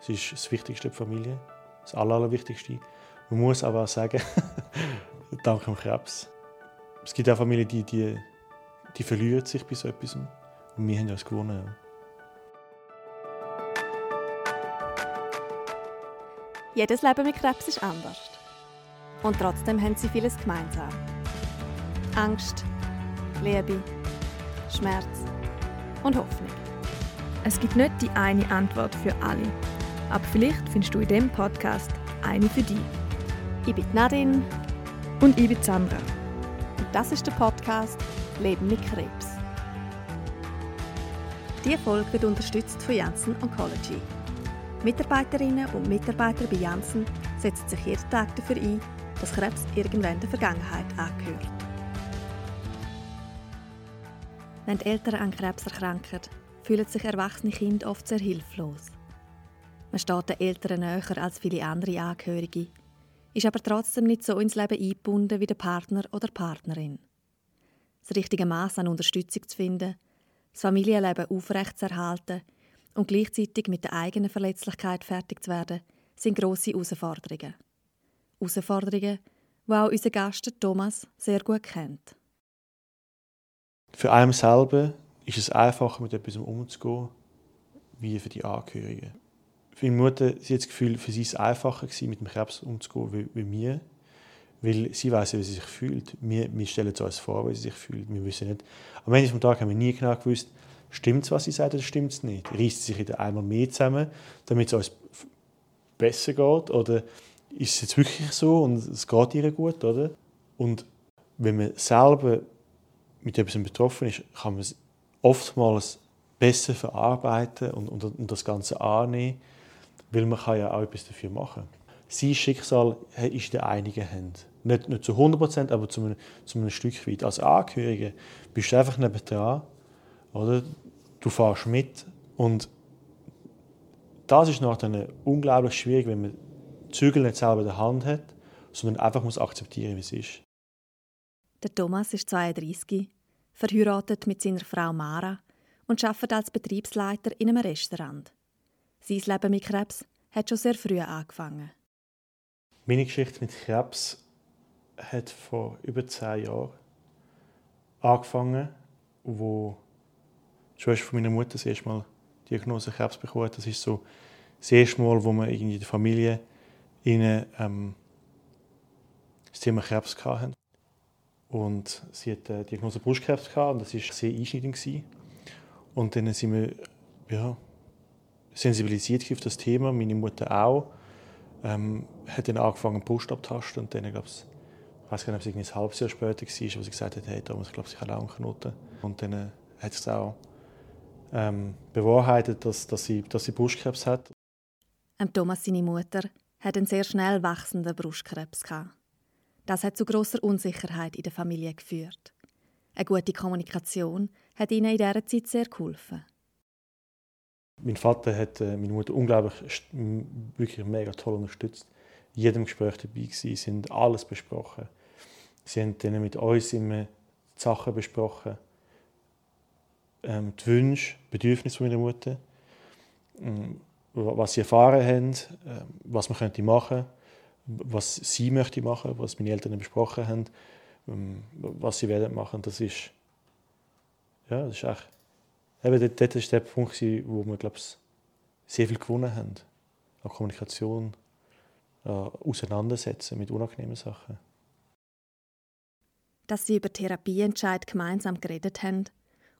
Es ist das Wichtigste der Familie, das Aller, Allerwichtigste. Man muss aber auch sagen, dank dem Krebs. Es gibt auch Familien, die, die, die verlieren sich bei so etwas. Und wir haben das gewonnen. Jedes Leben mit Krebs ist anders. Und trotzdem haben sie vieles gemeinsam. Angst, Liebe, Schmerz und Hoffnung. Es gibt nicht die eine Antwort für alle. Aber vielleicht findest du in diesem Podcast eine für dich. Ich bin Nadine. Und ich bin Sandra. Und das ist der Podcast Leben mit Krebs. Diese Folge wird unterstützt von Janssen Oncology. Mitarbeiterinnen und Mitarbeiter bei Janssen setzen sich jeden Tag dafür ein, dass Krebs irgendwann der Vergangenheit angehört. Wenn die Eltern an Krebs erkranken, fühlen sich erwachsene Kinder oft sehr hilflos. Man steht den Eltern näher als viele andere Angehörige, ist aber trotzdem nicht so ins Leben eingebunden wie der Partner oder Partnerin. Das richtige Maß an Unterstützung zu finden, das Familienleben aufrechtzuerhalten und gleichzeitig mit der eigenen Verletzlichkeit fertig zu werden, sind grosse Herausforderungen. Herausforderungen, die auch unser Gast Thomas sehr gut kennt. Für einen selber ist es einfacher, mit etwas umzugehen, wie für die Angehörigen. Für meine Mutter sie hat das Gefühl, für sie war es einfacher, gewesen, mit dem Krebs umzugehen, wie, wie mir. Weil sie weiß, wie sie sich fühlt. Wir, wir stellen es uns vor, wie sie sich fühlt. Wir wissen nicht. Am Ende des Tages haben wir nie genau gewusst, stimmt es, was sie sagt, oder stimmt es nicht. Reißt sie sich wieder einmal mehr zusammen, damit es uns besser geht? Oder ist es jetzt wirklich so und es geht ihr gut? Oder? Und wenn man selber mit etwas betroffen ist, kann man es oftmals besser verarbeiten und, und, und das Ganze annehmen weil man kann ja auch etwas dafür machen. Sein Schicksal ist in einigen Händen. Nicht, nicht zu 100 Prozent, aber zu einem, zu einem Stück weit. Als Angehörige bist du einfach nebendran, oder? Du fährst mit und das ist nachher unglaublich schwierig, wenn man die Zügel nicht selber in der Hand hat, sondern einfach muss akzeptieren, wie es ist. Der Thomas ist 32, verheiratet mit seiner Frau Mara und arbeitet als Betriebsleiter in einem Restaurant. Sein Leben mit Krebs hat schon sehr früh angefangen. Meine Geschichte mit Krebs hat vor über zehn Jahren angefangen, wo die Schwester von meiner Mutter das erste Mal die Diagnose Krebs bekommen hat. Das ist so das erste Mal, wo man in der Familie ihnen, ähm, das Thema Krebs hatten. Und sie hat die Diagnose Brustkrebs gehabt und das war sehr einschneidend. Und dann sind wir ja, sensibilisiert auf das Thema, meine Mutter auch. Ähm, hat dann angefangen, Brust abtasten und dann, glaube ich, weiß gar nicht, ob es ein halbes Jahr später war, wo sie gesagt hat, hey Thomas, ich glaube, ich habe auch einen. Und dann äh, hat es auch ähm, bewahrheitet, dass, dass, sie, dass sie Brustkrebs hat. Ähm, Thomas, seine Mutter, hat einen sehr schnell wachsenden Brustkrebs. Gehabt. Das hat zu großer Unsicherheit in der Familie geführt. Eine gute Kommunikation hat ihnen in dieser Zeit sehr geholfen. Mein Vater hat äh, meine Mutter unglaublich, wirklich mega toll unterstützt. In jedem Gespräch dabei gewesen, sie haben alles besprochen. Sie haben dann mit uns immer die Sachen besprochen, ähm, die Wünsche, Bedürfnisse meiner Mutter, ähm, was sie erfahren haben, äh, was man könnte machen, was sie möchte machen, was meine Eltern besprochen haben, ähm, was sie werden machen. Das ist, ja, das ist echt eben dort, dort ist der Punkt, wo wir glaube ich, sehr viel gewonnen haben. An Kommunikation, an Auseinandersetzen mit unangenehmen Sachen. Dass sie über Therapieentscheid gemeinsam geredet haben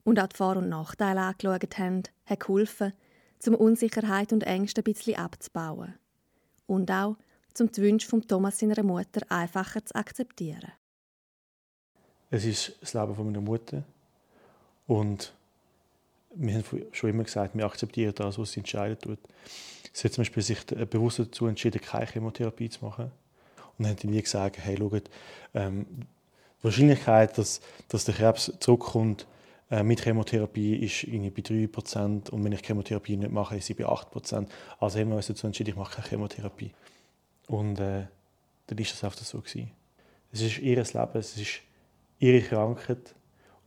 und auch die Vor- und Nachteile angeschaut haben, hat geholfen, um Unsicherheit und Ängste ein bisschen abzubauen. Und auch, um die Wünsche von Thomas seiner Mutter einfacher zu akzeptieren. Es ist das Leben von meiner Mutter und wir haben schon immer gesagt, wir akzeptieren das, was sie entscheiden tut. Sie hat zum Beispiel sich bewusst dazu entschieden, keine Chemotherapie zu machen. Und dann sie nie gesagt, hey, schaut, ähm, die Wahrscheinlichkeit, dass, dass der Krebs zurückkommt äh, mit Chemotherapie, ist irgendwie bei 3%. Und wenn ich Chemotherapie nicht mache, ist sie bei 8%. Also haben wir uns dazu entschieden, ich mache keine Chemotherapie. Und äh, dann ist das einfach so. Gewesen. Es ist ihr Leben, es ist ihre Krankheit.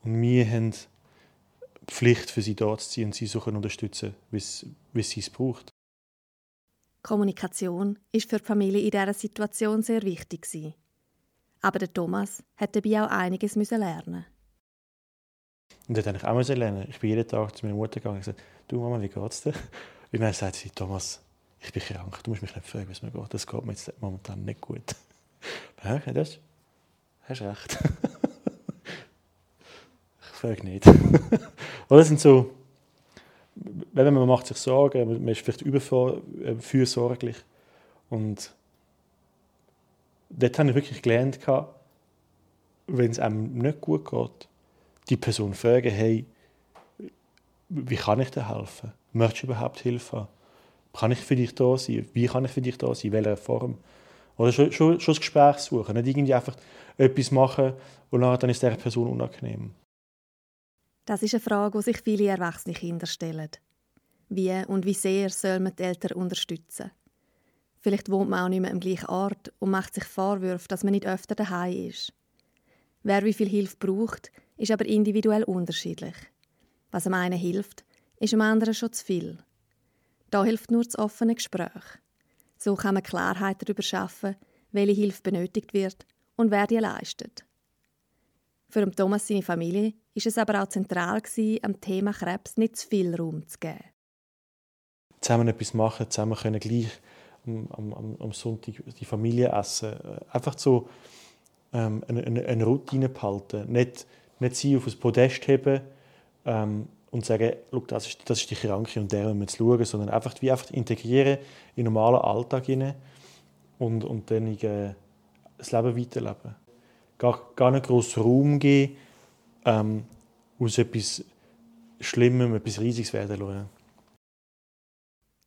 Und wir haben Pflicht für sie da zu sein und sie so unterstützen, wie sie es braucht. Kommunikation ist für die Familie in dieser Situation sehr wichtig. Aber der Thomas hat dabei auch einiges lernen Und das musste ich auch lernen. Ich bin jeden Tag zu meiner Mutter gegangen und gesagt, du Mama, wie geht's dir? Und dann sagt sie, Thomas, ich bin krank, du musst mich nicht fragen, wie es mir geht. Das geht mir jetzt momentan nicht gut. Ja, das hast recht. ich frage nicht. Oder sind so, wenn man macht sich Sorgen, man ist vielleicht überfürsorglich. Und dort habe ich wirklich gelernt, wenn es einem nicht gut geht, die Person fragen, hey, wie kann ich dir helfen? Möchtest du überhaupt Hilfe? Kann ich für dich da sein? Wie kann ich für dich da sein? In welcher Form? Oder schon, schon, schon das Gespräch suchen. Nicht irgendwie einfach etwas machen und dann ist der Person unangenehm. Das ist eine Frage, die sich viele erwachsene Kinder stellen. Wie und wie sehr soll man die Eltern unterstützen? Vielleicht wohnt man auch nicht mehr am gleichen Ort und macht sich Vorwürfe, dass man nicht öfter daheim ist. Wer wie viel Hilfe braucht, ist aber individuell unterschiedlich. Was am einen hilft, ist am anderen schon zu viel. Da hilft nur das offene Gespräch. So kann man Klarheit darüber schaffen, welche Hilfe benötigt wird und wer die leistet. Für Thomas seine Familie ist es aber auch zentral gewesen, am Thema Krebs nicht zu viel Raum zu geben. Zusammen etwas machen, zusammen können gleich am, am, am Sonntag die Familie essen. Einfach so ähm, eine, eine, eine, Routine behalten. Nicht, nicht sie auf das Podest heben ähm, und sagen, das ist, das ist die Kranke und der müssen wir schauen, sondern einfach, wie einfach integrieren in den normalen Alltag und, und dann äh, das Leben weiterleben. Gar, gar nicht groß Raum geben, ähm, aus etwas Schlimmem etwas Riesiges werden lassen.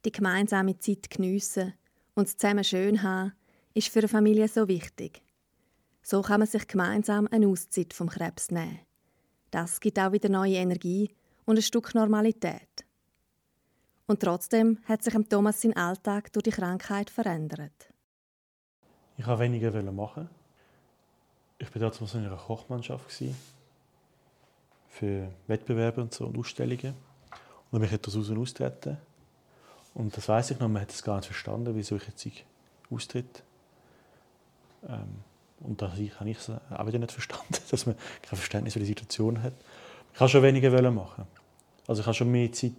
Die gemeinsame Zeit geniessen und es zusammen schön haben, ist für eine Familie so wichtig. So kann man sich gemeinsam eine Auszeit vom Krebs nehmen. Das gibt auch wieder neue Energie und ein Stück Normalität. Und trotzdem hat sich Thomas sein Alltag durch die Krankheit verändert. Ich wollte weniger machen. Ich war damals in einer Kochmannschaft für Wettbewerbe und so und Ausstellungen. Und mich hat das raus austreten. Und das weiß ich noch, man hat es gar nicht verstanden, wieso ich jetzt austritt. Ähm, und da habe ich es auch wieder nicht verstanden, dass man kein Verständnis für die Situation hat. Ich wollte schon weniger machen. Also ich wollte schon mehr Zeit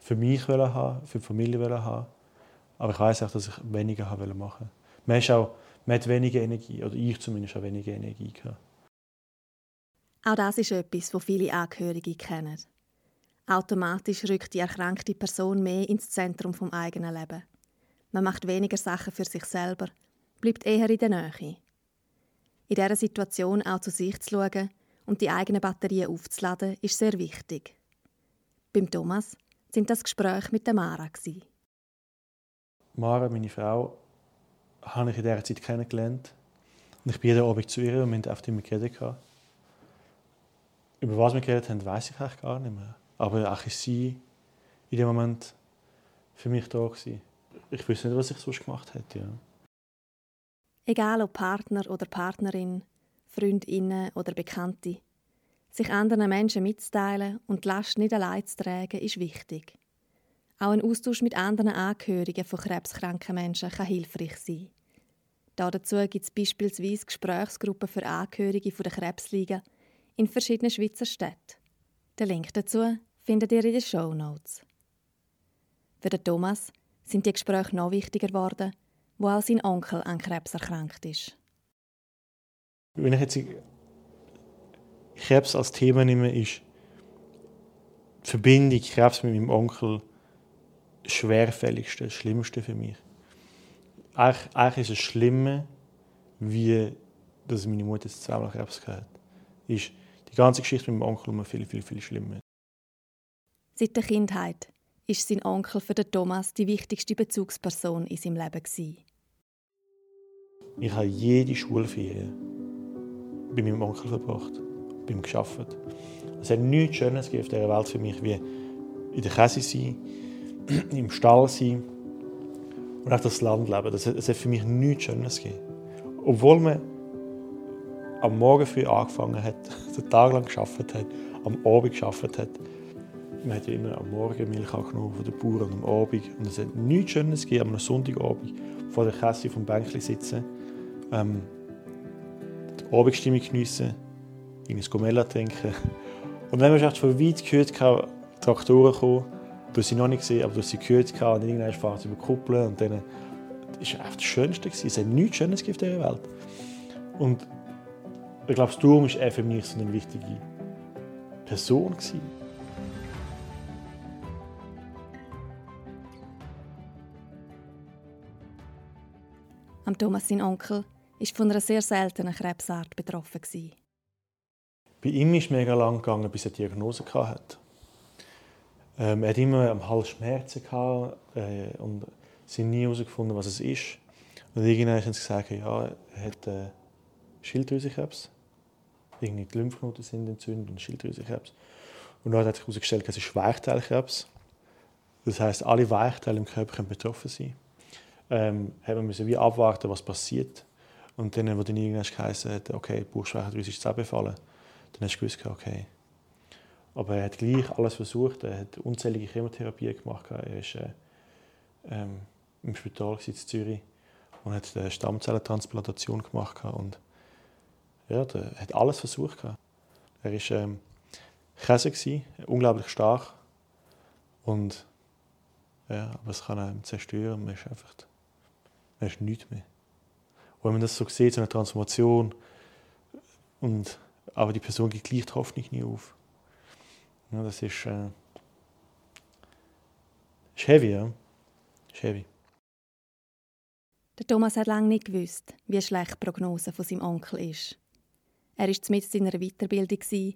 für mich haben, für die Familie haben. Aber ich weiß auch, dass ich weniger machen man, ist auch, man hat weniger Energie, oder ich zumindest auch weniger Energie gehabt. Auch das ist etwas, was viele Angehörige kennen. Automatisch rückt die erkrankte Person mehr ins Zentrum vom eigenen Leben. Man macht weniger Sachen für sich selber, bleibt eher in der Nähe. In dieser Situation auch zu sich zu schauen und die eigenen Batterien aufzuladen, ist sehr wichtig. Beim Thomas sind das Gespräche mit der Mara. Mara, meine Frau, habe ich in dieser Zeit kennengelernt. Und ich bin jeden Abend zu ihr und wir haben oft immer geredet. Über was wir geredet haben, weiß ich eigentlich gar nicht mehr. Aber auch sie in dem Moment für mich da gewesen. Ich wüsste nicht, was ich sonst gemacht hätte. Ja. Egal ob Partner oder Partnerin, Freundinnen oder Bekannte. Sich anderen Menschen mitzuteilen und die Last nicht allein zu tragen, ist wichtig. Auch ein Austausch mit anderen Angehörigen von krebskranken Menschen kann hilfreich sein. Dazu gibt es beispielsweise Gesprächsgruppen für Angehörige der Krebsliga in verschiedenen Schweizer Städten. Den Link dazu findet ihr in den Show Notes. Für den Thomas sind die Gespräche noch wichtiger geworden, wo auch sein Onkel an Krebs erkrankt ist. Wenn ich jetzt Krebs als Thema nehme, ist die Verbindung Krebs mit meinem Onkel das schwerfälligste, das Schlimmste für mich. Eigentlich, eigentlich ist es schlimmer, wie dass meine Mutter jetzt zweimal Krebs hat. Ist die ganze Geschichte mit meinem Onkel immer viel, viel, viel schlimmer. Seit der Kindheit ist sein Onkel für den Thomas die wichtigste Bezugsperson in seinem Leben. Gewesen. Ich habe jede Schulferien bei meinem Onkel verbracht, bei ihm gearbeitet. Es hat nichts Schönes auf dieser Welt für mich, wie in der Käse sein, im Stall sein und auch das Land leben. Es hat für mich nichts Schönes gegeben. Obwohl man am Morgen früh angefangen hat, den Tag lang geschafft hat, am Abend geschafft hat, man hat ja immer am Morgen Milch genommen von den Bauern und am Abend. Und es hat nichts Schönes gegeben, am Sonntagabend vor der Kasse vom Bänkchen sitzen, ähm, die Abendstimmung geniessen, ein Gomella trinken. Und dann hast du von weit gehört, Traktoren kommen. Du hast sie noch nicht gesehen, aber du hast sie gehört und irgendwann fahren sie über Kuppeln und dann das war einfach das Schönste. Es hat nichts Schönes auf dieser Welt. Und ich glaube, Sturm war für mich so eine wichtige Person. Gewesen. Am Thomas, sein Onkel, war von einer sehr seltenen Krebsart betroffen. Bei ihm ist es mega lang gegangen, bis er die Diagnose hatte. Ähm, er hatte immer am Hals Schmerzen gehabt, äh, und sie nie herausgefunden, was es ist. Und irgendwann haben sie gesagt, ja, er hat äh, Schilddrüsenkrebs. Irgendwie die Lymphknoten sind entzündet und Schilddrüsenkrebs. Und dann hat sich herausgestellt, es ist Weichteilkrebs. Das heißt, alle Weichteile im Körper können betroffen sein ähm, haben wir wie abwarten, was passiert. Und dann, wo dann irgendwann geheißen hat, okay, die ist zusammengefallen, dann hast du gewusst, okay. Aber er hat gleich alles versucht, er hat unzählige Chemotherapien gemacht, er war äh, ähm, im Spital in Zürich und hat eine Stammzellentransplantation gemacht und ja, er hat alles versucht. Er war ähm, Käse, unglaublich stark und ja, aber es kann einem zerstören, man ist einfach hast du nichts mehr. Und wenn man das so sieht, so eine Transformation, und, aber die Person gibt gleich die Hoffnung nie auf. Ja, das ist, äh, ist heavy, ja. Ist heavy. Der Thomas hat lange nicht gewusst, wie schlecht die Prognose von seinem Onkel ist. Er war mit seiner Weiterbildung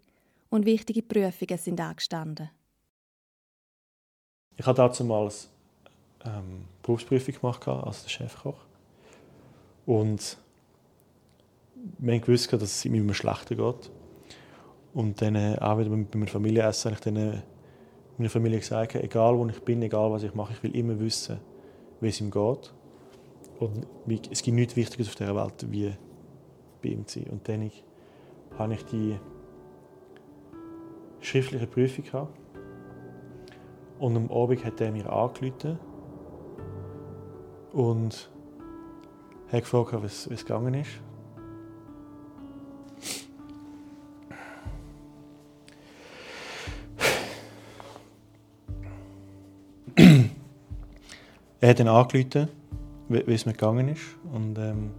und wichtige Prüfungen sind angestanden. Ich habe damals ähm, Berufsprüfung gemacht als Chefkoch. Und wir gewusst, dass es mir schlechter geht. Und dann äh, auch wieder bei meinem Familienessen habe ich dann äh, meiner Familie gesagt, egal wo ich bin, egal was ich mache, ich will immer wissen, wie es ihm geht. Und es gibt nichts Wichtiges auf dieser Welt, wie bei ihm zu sein. Und dann habe ich die schriftliche Prüfung gehabt. Und am Abend hat er mir angerufen und hat gefragt, wie es gegangen ist. Hat dann angerufen, wie es mir gegangen ist. Und ähm,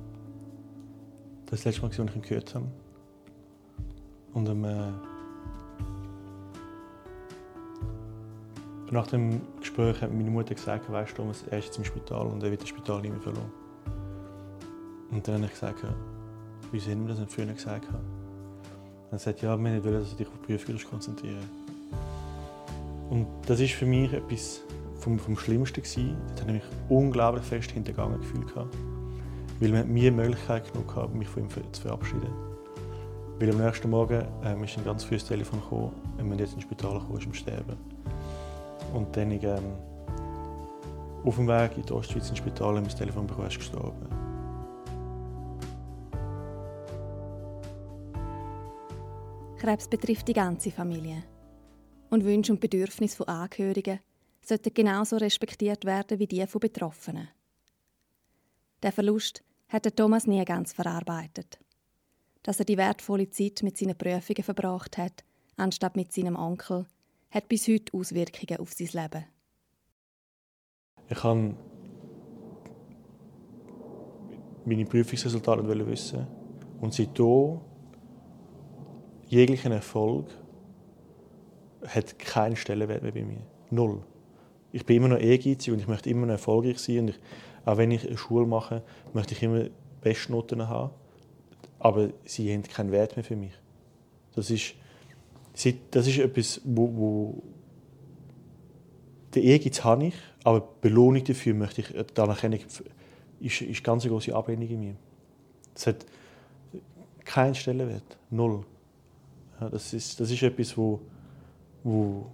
das, letzte Mal, als ich ihn gehört habe. Und ähm, äh, nach dem Gespräch hat meine Mutter gesagt, weißt du, er ist jetzt im Spital und er wird das Spital nicht mehr verloren. Und dann habe ich gesagt, wieso haben wir das nicht früher gesagt? Und er sagt, ja, wir wollen, dass du dich auf die Prüfung konzentrieren Und das ist für mich etwas vom, vom Schlimmsten gewesen. Dort habe ich mich unglaublich fest hintergangen gefühlt. Weil man mir die Möglichkeit genug hatte, mich von ihm zu verabschieden. Weil am nächsten Morgen ähm, ist ein ganz frühes Telefon gekommen, wenn man jetzt ins Spital kam, ist am Sterben. Und dann ähm, auf dem Weg in die Ostschweiz ins Spital wir das Telefon bekommen, ist gestorben. Krebs betrifft die ganze Familie. Und Wünsche und Bedürfnisse von Angehörigen sollten genauso respektiert werden wie die von Betroffenen. Der Verlust hat Thomas nie ganz verarbeitet. Dass er die wertvolle Zeit mit seinen Prüfungen verbracht hat, anstatt mit seinem Onkel, hat bis heute Auswirkungen auf sein Leben. Ich habe meine Prüfungsresultate wissen und seitdem jeglicher Erfolg hat keinen Stellenwert mehr bei mir. Null. Ich bin immer noch ehrgeizig und ich möchte immer noch erfolgreich sein. Und ich, auch wenn ich eine Schule mache, möchte ich immer Bestnoten haben. Aber sie haben keinen Wert mehr für mich. Das ist, das ist etwas, wo, wo den Ehrgeiz habe ich, aber die Belohnung dafür möchte ich, die Anerkennung ist, ist ganz eine große Ablehnung in mir. Es hat keinen Stellenwert, null. Ja, das, ist, das ist etwas, wo, wo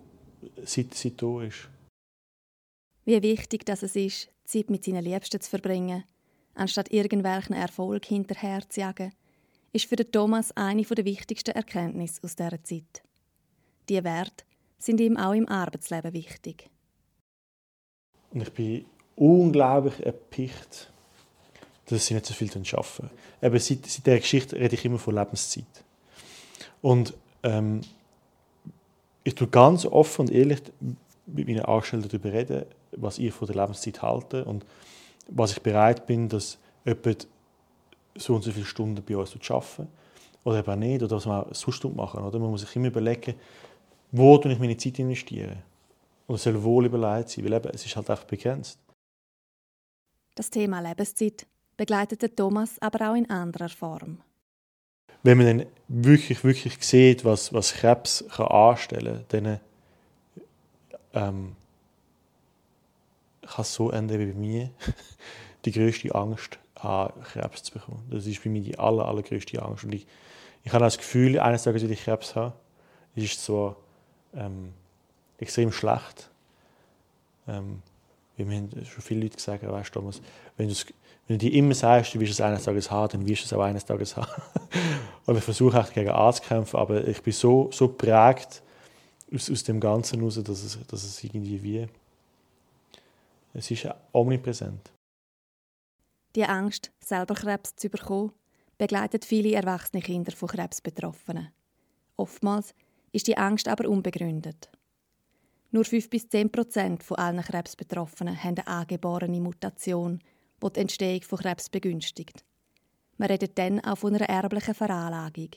seit, seit da ist. Wie wichtig dass es ist, Zeit mit seinen Liebsten zu verbringen, anstatt irgendwelchen Erfolg hinterher zu jagen, ist für Thomas eine der wichtigsten Erkenntnisse aus dieser Zeit. Die Werte sind ihm auch im Arbeitsleben wichtig. Und ich bin unglaublich erpicht, dass sie nicht so viel arbeiten. Eben seit, seit dieser Geschichte rede ich immer von Lebenszeit. Und ähm, ich tue ganz offen und ehrlich mit meinen Angestellten darüber reden, was ich von der Lebenszeit halte und was ich bereit bin, dass jemand so und so viele Stunden bei uns arbeiten oder eben nicht, oder was wir auch sonst machen. Oder? Man muss sich immer überlegen, wo ich meine Zeit investiere. Und es soll wohl überlegt sein, weil eben, es ist halt einfach begrenzt. Das Thema Lebenszeit begleitet Thomas aber auch in anderer Form. Wenn man dann wirklich, wirklich sieht, was, was Krebs kann anstellen kann, dann ähm, kann es so enden wie bei mir. die größte Angst haben, Krebs zu bekommen. Das ist bei mir die aller, allergrößte Angst. Und ich, ich habe das Gefühl, eines Tages werde ich Krebs haben. Es ist so ähm, extrem schlecht. Ähm, wie mir haben schon viele Leute gesagt, weißt Thomas, wenn, wenn du dir immer sagst, du wirst es eines Tages haben, dann wirst du es auch eines Tages haben. und ich versuche auch gegen anzukämpfen, aber ich bin so, so prägt aus, aus dem Ganzen heraus, dass es, dass es irgendwie wie, es ist omnipräsent. Die Angst, selber Krebs zu bekommen, begleitet viele erwachsene Kinder von Krebsbetroffenen. Oftmals ist die Angst aber unbegründet. Nur 5 bis 10 Prozent von allen Krebsbetroffenen haben eine angeborene Mutation, die die Entstehung von Krebs begünstigt. Man redet dann auch von einer erblichen Veranlagung.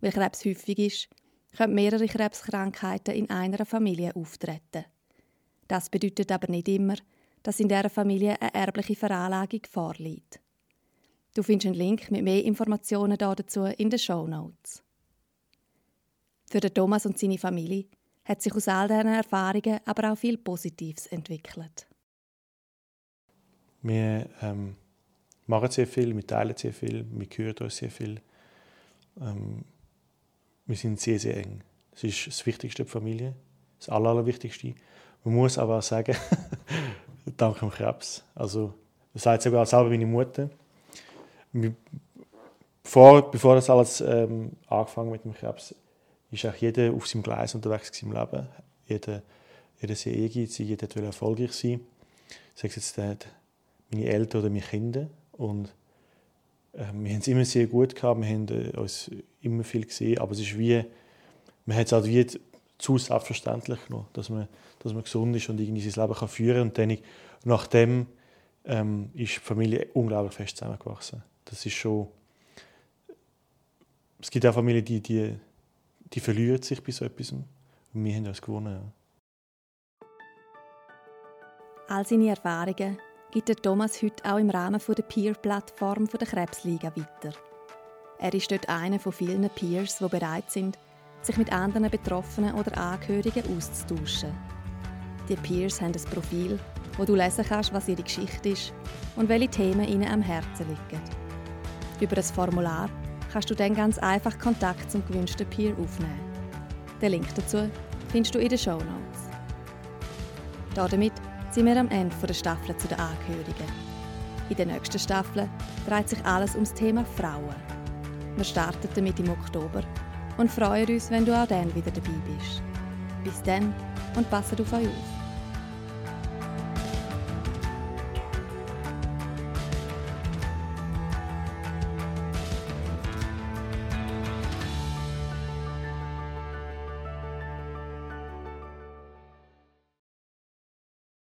Weil Krebs häufig ist, können mehrere Krebskrankheiten in einer Familie auftreten. Das bedeutet aber nicht immer, dass in dieser Familie eine erbliche Veranlagung vorliegt. Du findest einen Link mit mehr Informationen dazu in den Show Notes. Für den Thomas und seine Familie hat sich aus all diesen Erfahrungen aber auch viel Positives entwickelt. Wir ähm, machen sehr viel, wir teilen sehr viel, wir hören uns sehr viel. Ähm, wir sind sehr, sehr eng. Das ist das Wichtigste der Familie, das Aller, Allerwichtigste. Man muss aber auch sagen, dank dem Krebs. Also, das sagt sogar selber meine Mutter. Bevor, bevor das alles ähm, angefangen mit dem Krebs, ist auch jeder auf seinem Gleis unterwegs im Leben. Jeder, jeder sehr ehrgeizig, jeder will erfolgreich sein. Sei es jetzt äh, meine Eltern oder meine Kinder. Und äh, wir haben es immer sehr gut gehabt, wir haben äh, uns immer viel gesehen, aber es ist wie, man hat es halt wie zu selbstverständlich genommen, dass man, dass man gesund ist und irgendwie sein Leben kann führen kann. Und dann, nachdem ähm, ist die Familie unglaublich fest zusammengewachsen. Das ist schon... Es gibt auch Familien, die, die, die verlieren sich bei so etwas. Und wir haben das gewonnen. Ja. All seine Erfahrungen gibt Thomas heute auch im Rahmen der Peer-Plattform der Krebsliga weiter. Er ist dort einer von vielen Peers, die bereit sind, sich mit anderen Betroffenen oder Angehörigen auszutauschen. Die Peers haben ein Profil, wo du lesen kannst, was ihre Geschichte ist und welche Themen ihnen am Herzen liegen. Über das Formular kannst du dann ganz einfach Kontakt zum gewünschten Peer aufnehmen. Den Link dazu findest du in den Show Notes. Damit sind wir am Ende der Staffel zu den Angehörigen. In der nächsten Staffel dreht sich alles ums Thema Frauen. Wir starten damit im Oktober und freuen uns, wenn du auch dann wieder dabei bist. Bis dann und passet auf euch auf.